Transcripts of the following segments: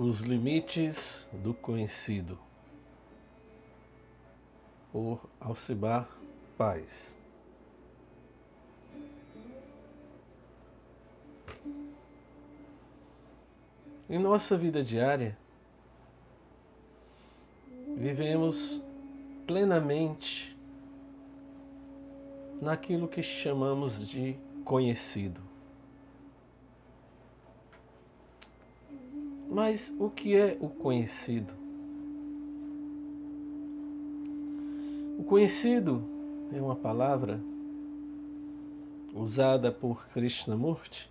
Os limites do conhecido, por Alcibar Paz. Em nossa vida diária, vivemos plenamente naquilo que chamamos de conhecido. Mas o que é o conhecido? O conhecido é uma palavra usada por Krishnamurti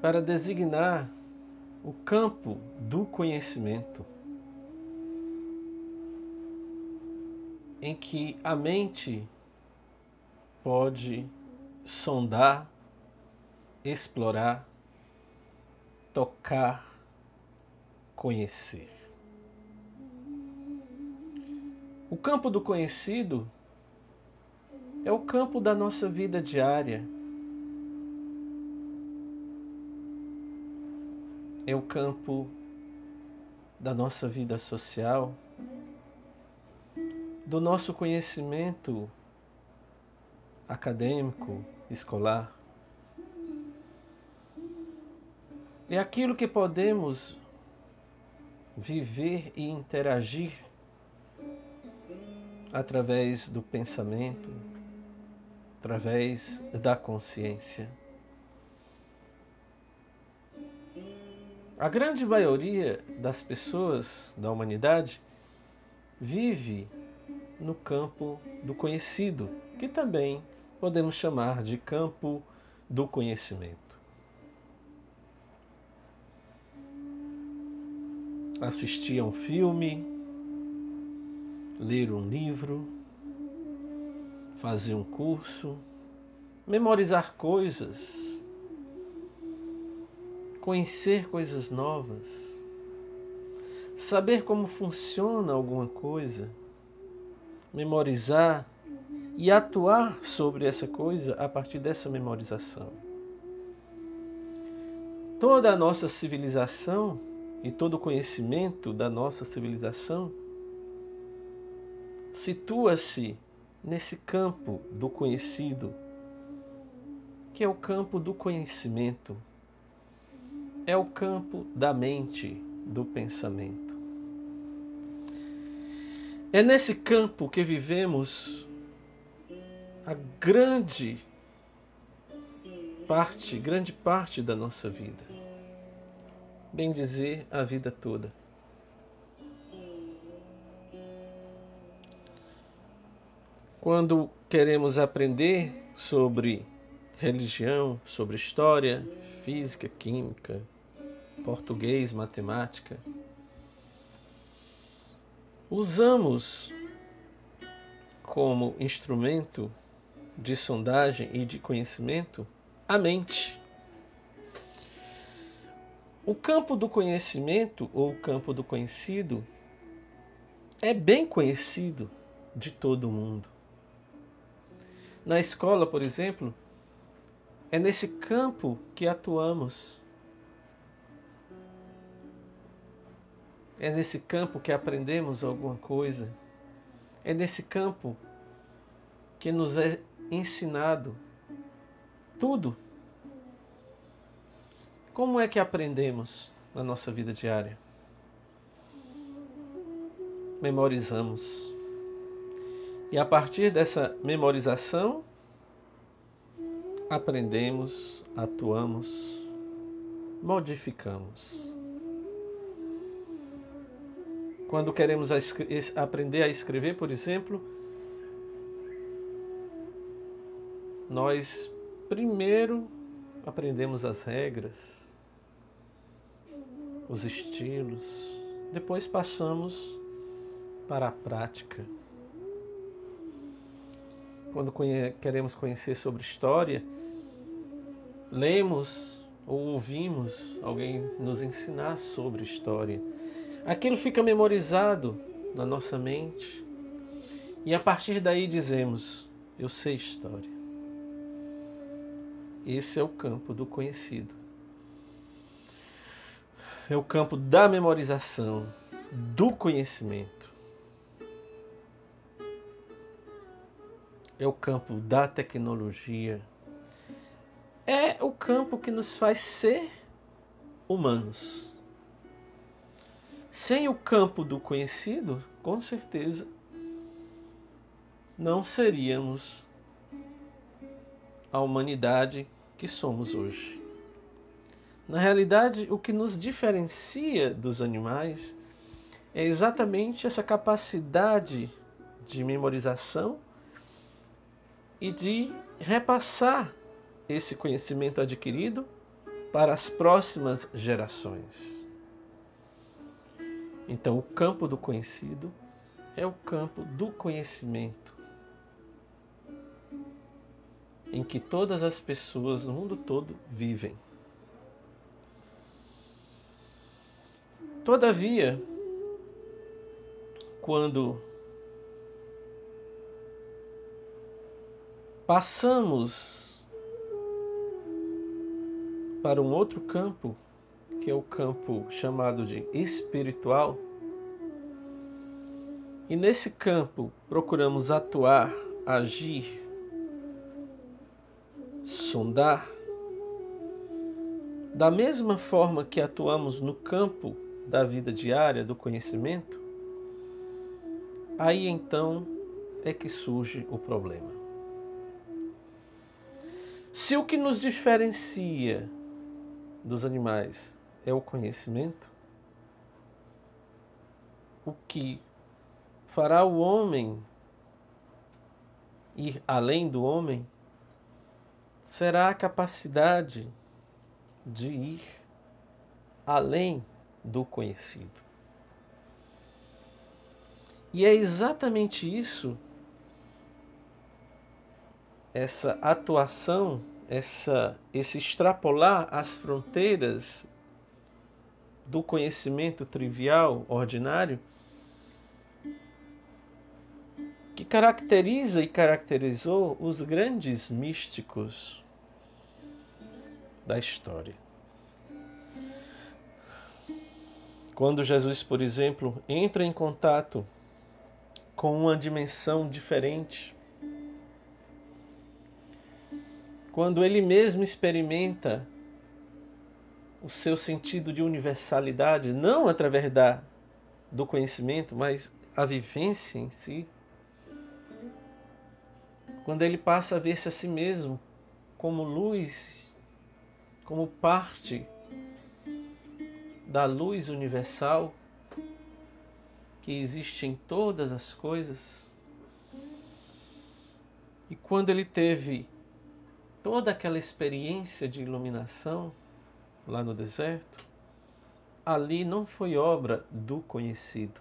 para designar o campo do conhecimento em que a mente pode sondar, explorar, tocar, conhecer. O campo do conhecido é o campo da nossa vida diária. É o campo da nossa vida social, do nosso conhecimento acadêmico, escolar. É aquilo que podemos viver e interagir através do pensamento, através da consciência. A grande maioria das pessoas da humanidade vive no campo do conhecido, que também podemos chamar de campo do conhecimento. Assistir a um filme, ler um livro, fazer um curso, memorizar coisas, conhecer coisas novas, saber como funciona alguma coisa memorizar e atuar sobre essa coisa a partir dessa memorização. Toda a nossa civilização e todo conhecimento da nossa civilização situa-se nesse campo do conhecido, que é o campo do conhecimento, é o campo da mente, do pensamento. É nesse campo que vivemos a grande parte, grande parte da nossa vida. Bem dizer, a vida toda. Quando queremos aprender sobre religião, sobre história, física, química, português, matemática, usamos como instrumento de sondagem e de conhecimento a mente. O campo do conhecimento ou o campo do conhecido é bem conhecido de todo mundo. Na escola, por exemplo, é nesse campo que atuamos. É nesse campo que aprendemos alguma coisa. É nesse campo que nos é ensinado tudo. Como é que aprendemos na nossa vida diária? Memorizamos. E a partir dessa memorização, aprendemos, atuamos, modificamos. Quando queremos aprender a escrever, por exemplo, nós primeiro aprendemos as regras, os estilos, depois passamos para a prática. Quando queremos conhecer sobre história, lemos ou ouvimos alguém nos ensinar sobre história aquilo fica memorizado na nossa mente. E a partir daí dizemos: Eu sei história. Esse é o campo do conhecido. É o campo da memorização, do conhecimento. É o campo da tecnologia. É o campo que nos faz ser humanos. Sem o campo do conhecido, com certeza, não seríamos a humanidade que somos hoje. Na realidade, o que nos diferencia dos animais é exatamente essa capacidade de memorização e de repassar esse conhecimento adquirido para as próximas gerações. Então, o campo do conhecido é o campo do conhecimento, em que todas as pessoas no mundo todo vivem. Todavia, quando passamos para um outro campo, que é o campo chamado de espiritual, e nesse campo procuramos atuar, agir, sondar, da mesma forma que atuamos no campo da vida diária, do conhecimento, aí então é que surge o problema. Se o que nos diferencia dos animais é o conhecimento, o que fará o homem ir além do homem será a capacidade de ir além do conhecido. E é exatamente isso, essa atuação, essa, esse extrapolar as fronteiras do conhecimento trivial, ordinário, que caracteriza e caracterizou os grandes místicos da história. Quando Jesus, por exemplo, entra em contato com uma dimensão diferente, quando ele mesmo experimenta o seu sentido de universalidade, não através da, do conhecimento, mas a vivência em si, quando ele passa a ver-se a si mesmo como luz, como parte da luz universal que existe em todas as coisas. E quando ele teve toda aquela experiência de iluminação lá no deserto, ali não foi obra do conhecido.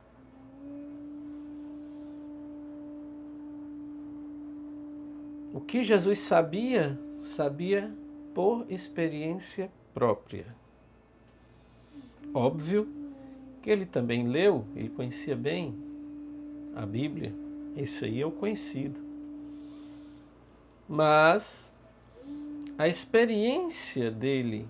O que Jesus sabia, sabia por experiência própria. Óbvio que ele também leu, ele conhecia bem a Bíblia, esse aí é o conhecido. Mas a experiência dele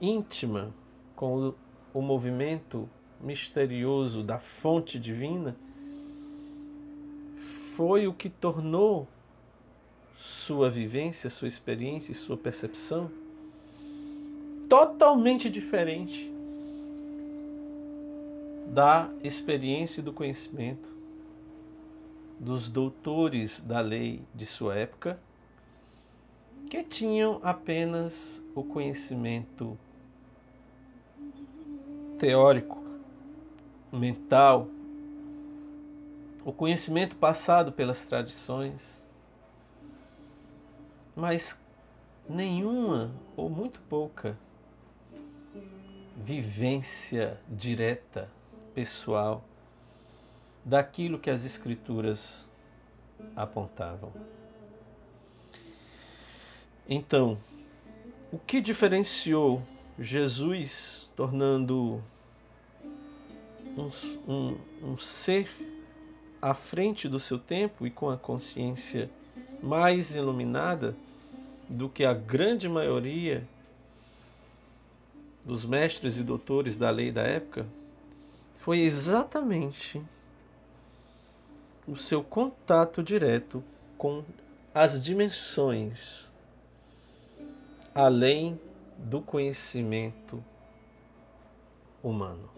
íntima com o, o movimento misterioso da fonte divina foi o que tornou sua vivência, sua experiência e sua percepção totalmente diferente da experiência e do conhecimento dos doutores da lei de sua época, que tinham apenas o conhecimento teórico, mental, o conhecimento passado pelas tradições, mas nenhuma ou muito pouca vivência direta pessoal daquilo que as Escrituras apontavam. Então, o que diferenciou Jesus tornando um, um, um, ser à frente do seu tempo e com a consciência mais iluminada do que a grande maioria dos mestres e doutores da lei da época foi exatamente o seu contato direto com as dimensões além do conhecimento humano.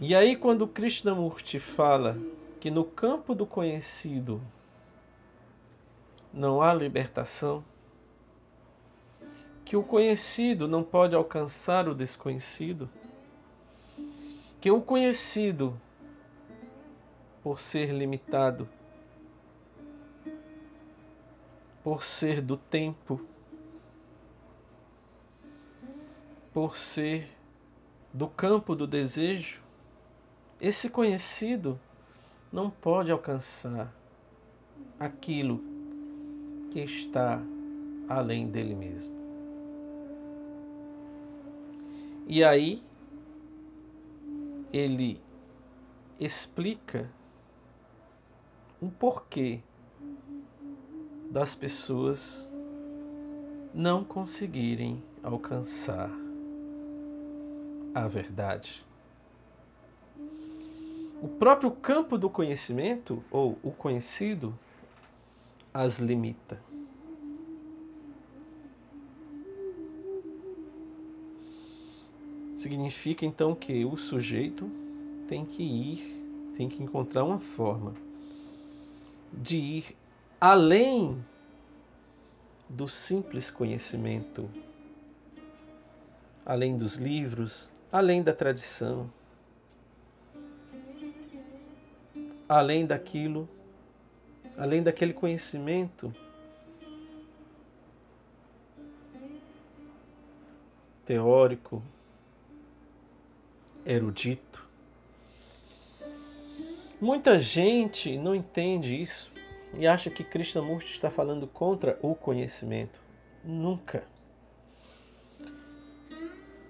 E aí, quando Krishnamurti fala que no campo do conhecido não há libertação, que o conhecido não pode alcançar o desconhecido, que o conhecido, por ser limitado, por ser do tempo, por ser do campo do desejo, esse conhecido não pode alcançar aquilo que está além dele mesmo. E aí ele explica o porquê das pessoas não conseguirem alcançar a verdade. O próprio campo do conhecimento, ou o conhecido, as limita. Significa então que o sujeito tem que ir, tem que encontrar uma forma de ir além do simples conhecimento, além dos livros, além da tradição, além daquilo, além daquele conhecimento teórico, erudito. Muita gente não entende isso e acha que Krishnamurti está falando contra o conhecimento. Nunca.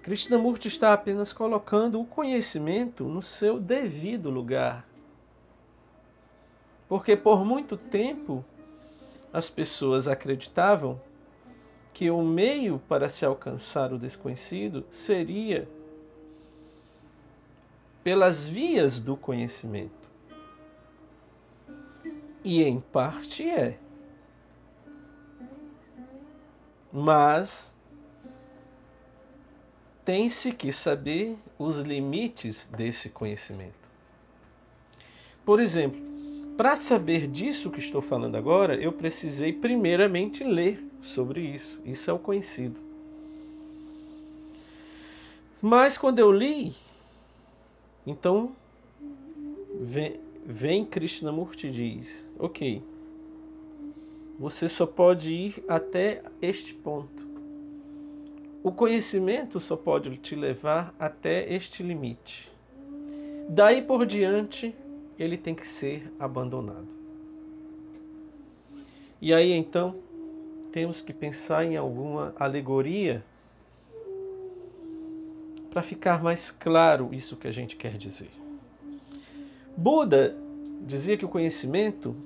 Krishnamurti está apenas colocando o conhecimento no seu devido lugar. Porque por muito tempo as pessoas acreditavam que o meio para se alcançar o desconhecido seria pelas vias do conhecimento. E em parte é. Mas tem-se que saber os limites desse conhecimento. Por exemplo, para saber disso que estou falando agora, eu precisei primeiramente ler sobre isso. Isso é o conhecido. Mas quando eu li, então vem, vem Krishnamurti diz: Ok, você só pode ir até este ponto. O conhecimento só pode te levar até este limite. Daí por diante, ele tem que ser abandonado. E aí então, temos que pensar em alguma alegoria para ficar mais claro isso que a gente quer dizer. Buda dizia que o conhecimento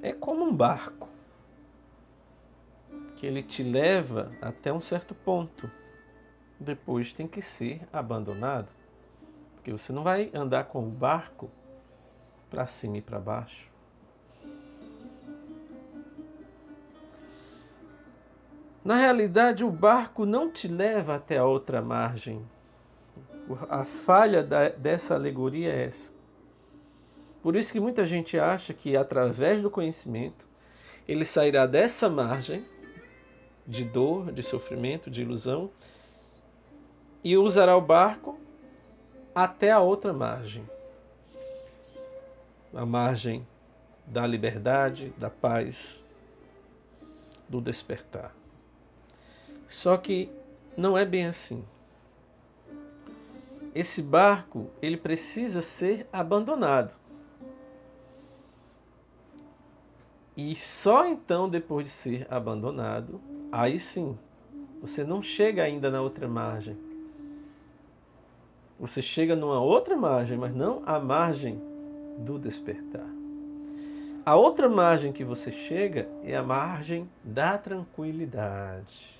é como um barco, que ele te leva até um certo ponto, depois tem que ser abandonado, porque você não vai andar com o barco para cima e para baixo. Na realidade, o barco não te leva até a outra margem. A falha da, dessa alegoria é essa. Por isso que muita gente acha que através do conhecimento ele sairá dessa margem de dor, de sofrimento, de ilusão e usará o barco até a outra margem. A margem da liberdade, da paz, do despertar. Só que não é bem assim. Esse barco, ele precisa ser abandonado. E só então, depois de ser abandonado, aí sim, você não chega ainda na outra margem. Você chega numa outra margem, mas não a margem do despertar. A outra margem que você chega é a margem da tranquilidade.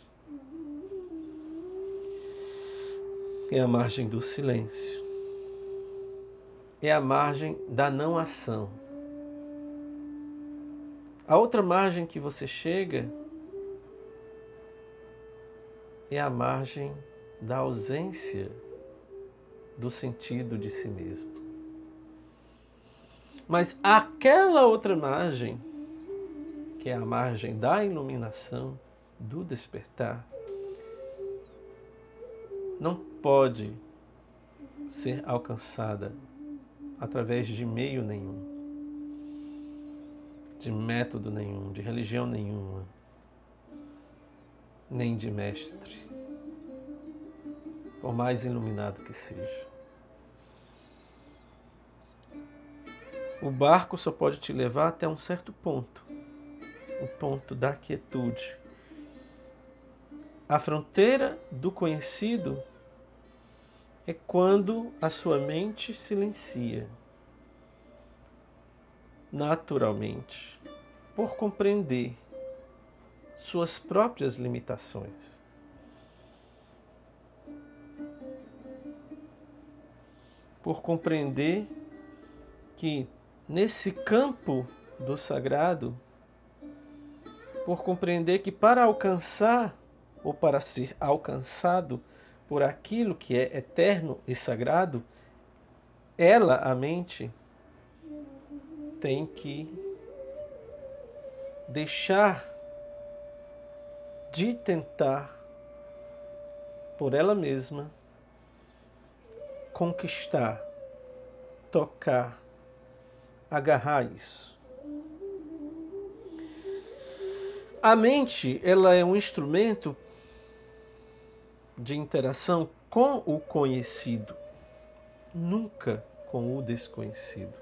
É a margem do silêncio, é a margem da não ação. A outra margem que você chega é a margem da ausência do sentido de si mesmo. Mas aquela outra margem, que é a margem da iluminação, do despertar, não pode ser alcançada através de meio nenhum, de método nenhum, de religião nenhuma, nem de mestre, por mais iluminado que seja. O barco só pode te levar até um certo ponto, o ponto da quietude. A fronteira do conhecido é quando a sua mente silencia naturalmente por compreender suas próprias limitações. Por compreender que nesse campo do sagrado, por compreender que para alcançar ou para ser alcançado por aquilo que é eterno e sagrado, ela, a mente, tem que deixar de tentar por ela mesma conquistar, tocar, agarrar isso. A mente, ela é um instrumento de interação com o conhecido, nunca com o desconhecido.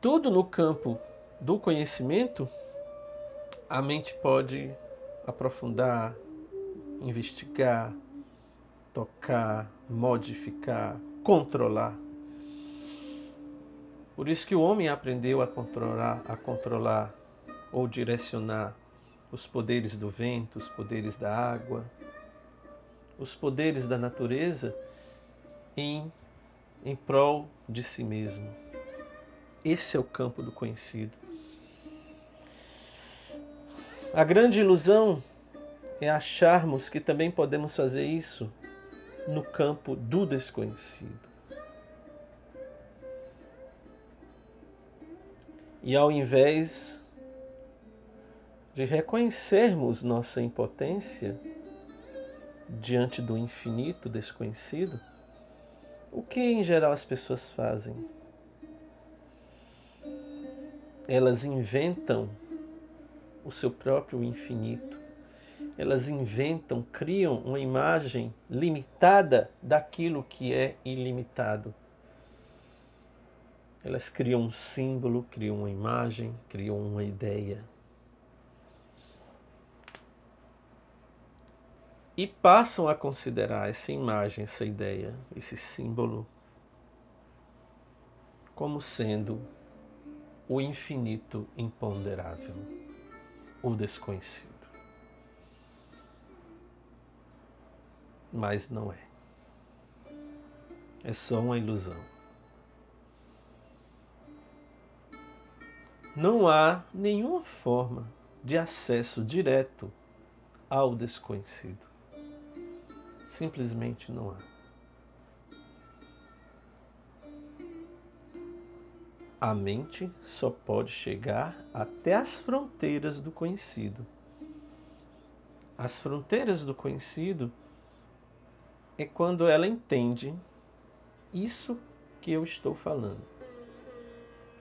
Tudo no campo do conhecimento, a mente pode aprofundar, investigar, tocar, modificar, controlar. Por isso que o homem aprendeu a controlar, a controlar ou direcionar os poderes do vento, os poderes da água, os poderes da natureza em, em prol de si mesmo. Esse é o campo do conhecido. A grande ilusão é acharmos que também podemos fazer isso no campo do desconhecido. E ao invés de reconhecermos nossa impotência diante do infinito desconhecido, o que em geral as pessoas fazem? Elas inventam o seu próprio infinito. Elas inventam, criam uma imagem limitada daquilo que é ilimitado. Elas criam um símbolo, criam uma imagem, criam uma ideia. E passam a considerar essa imagem, essa ideia, esse símbolo, como sendo o infinito imponderável, o desconhecido. Mas não é. É só uma ilusão. Não há nenhuma forma de acesso direto ao desconhecido. Simplesmente não há. A mente só pode chegar até as fronteiras do conhecido. As fronteiras do conhecido é quando ela entende isso que eu estou falando.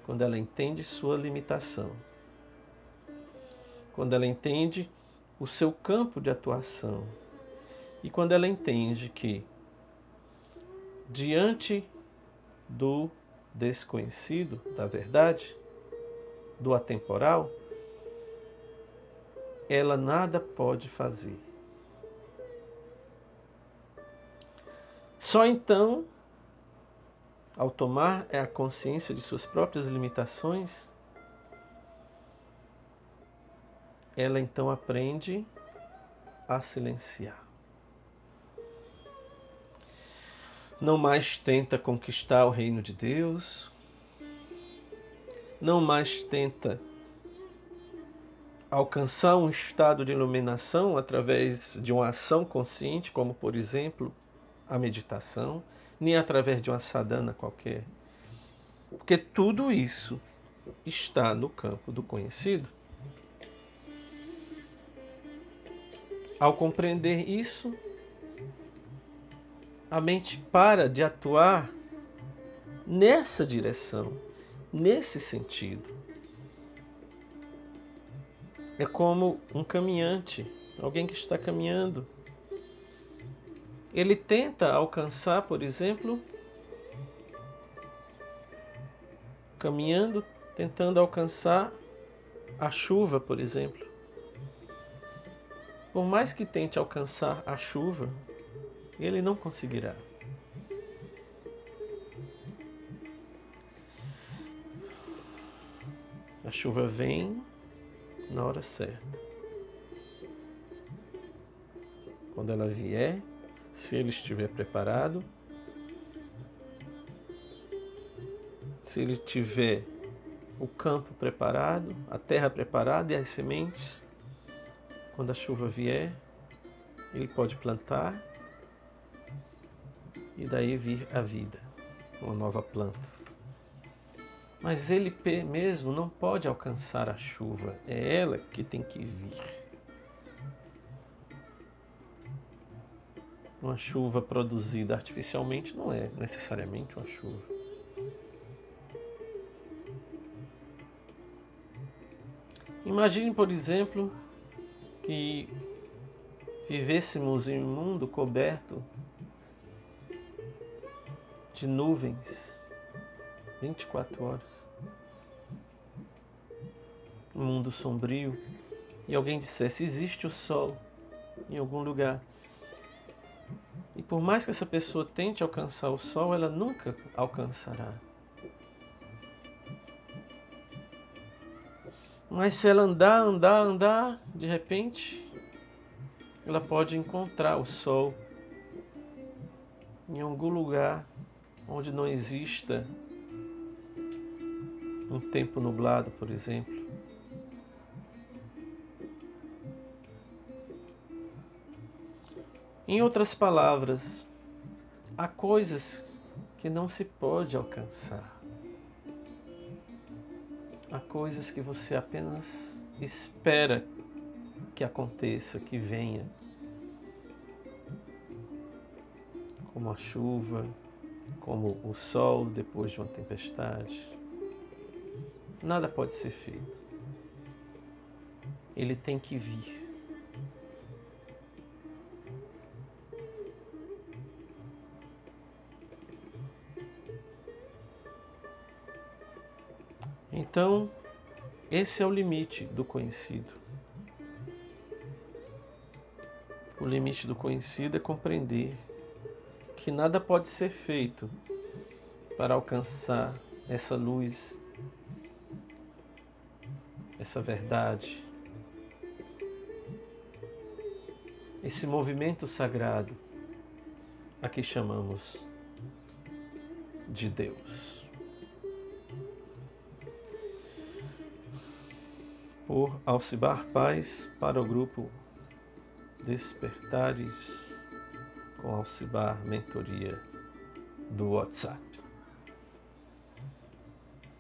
Quando ela entende sua limitação. Quando ela entende o seu campo de atuação, e quando ela entende que, diante do desconhecido, da verdade, do atemporal, ela nada pode fazer. Só então, ao tomar a consciência de suas próprias limitações, ela então aprende a silenciar. Não mais tenta conquistar o reino de Deus, não mais tenta alcançar um estado de iluminação através de uma ação consciente, como por exemplo a meditação, nem através de uma sadhana qualquer. Porque tudo isso está no campo do conhecido. Ao compreender isso, a mente para de atuar nessa direção, nesse sentido. É como um caminhante, alguém que está caminhando. Ele tenta alcançar, por exemplo, caminhando, tentando alcançar a chuva, por exemplo. Por mais que tente alcançar a chuva, ele não conseguirá. A chuva vem na hora certa. Quando ela vier, se ele estiver preparado, se ele tiver o campo preparado, a terra preparada e as sementes, quando a chuva vier, ele pode plantar e daí vir a vida, uma nova planta. Mas ele mesmo não pode alcançar a chuva, é ela que tem que vir. Uma chuva produzida artificialmente não é necessariamente uma chuva. Imagine, por exemplo, que vivêssemos em um mundo coberto de nuvens 24 horas. Um mundo sombrio. E alguém dissesse: existe o sol em algum lugar. E por mais que essa pessoa tente alcançar o sol, ela nunca alcançará. Mas se ela andar, andar, andar, de repente, ela pode encontrar o sol em algum lugar onde não exista um tempo nublado, por exemplo. Em outras palavras, há coisas que não se pode alcançar. Há coisas que você apenas espera que aconteça, que venha. Como a chuva, como o sol depois de uma tempestade. Nada pode ser feito. Ele tem que vir. Então, esse é o limite do conhecido. O limite do conhecido é compreender que nada pode ser feito para alcançar essa luz, essa verdade, esse movimento sagrado a que chamamos de Deus. Por Alcibar Paz para o grupo Despertares com Alcibar Mentoria do WhatsApp.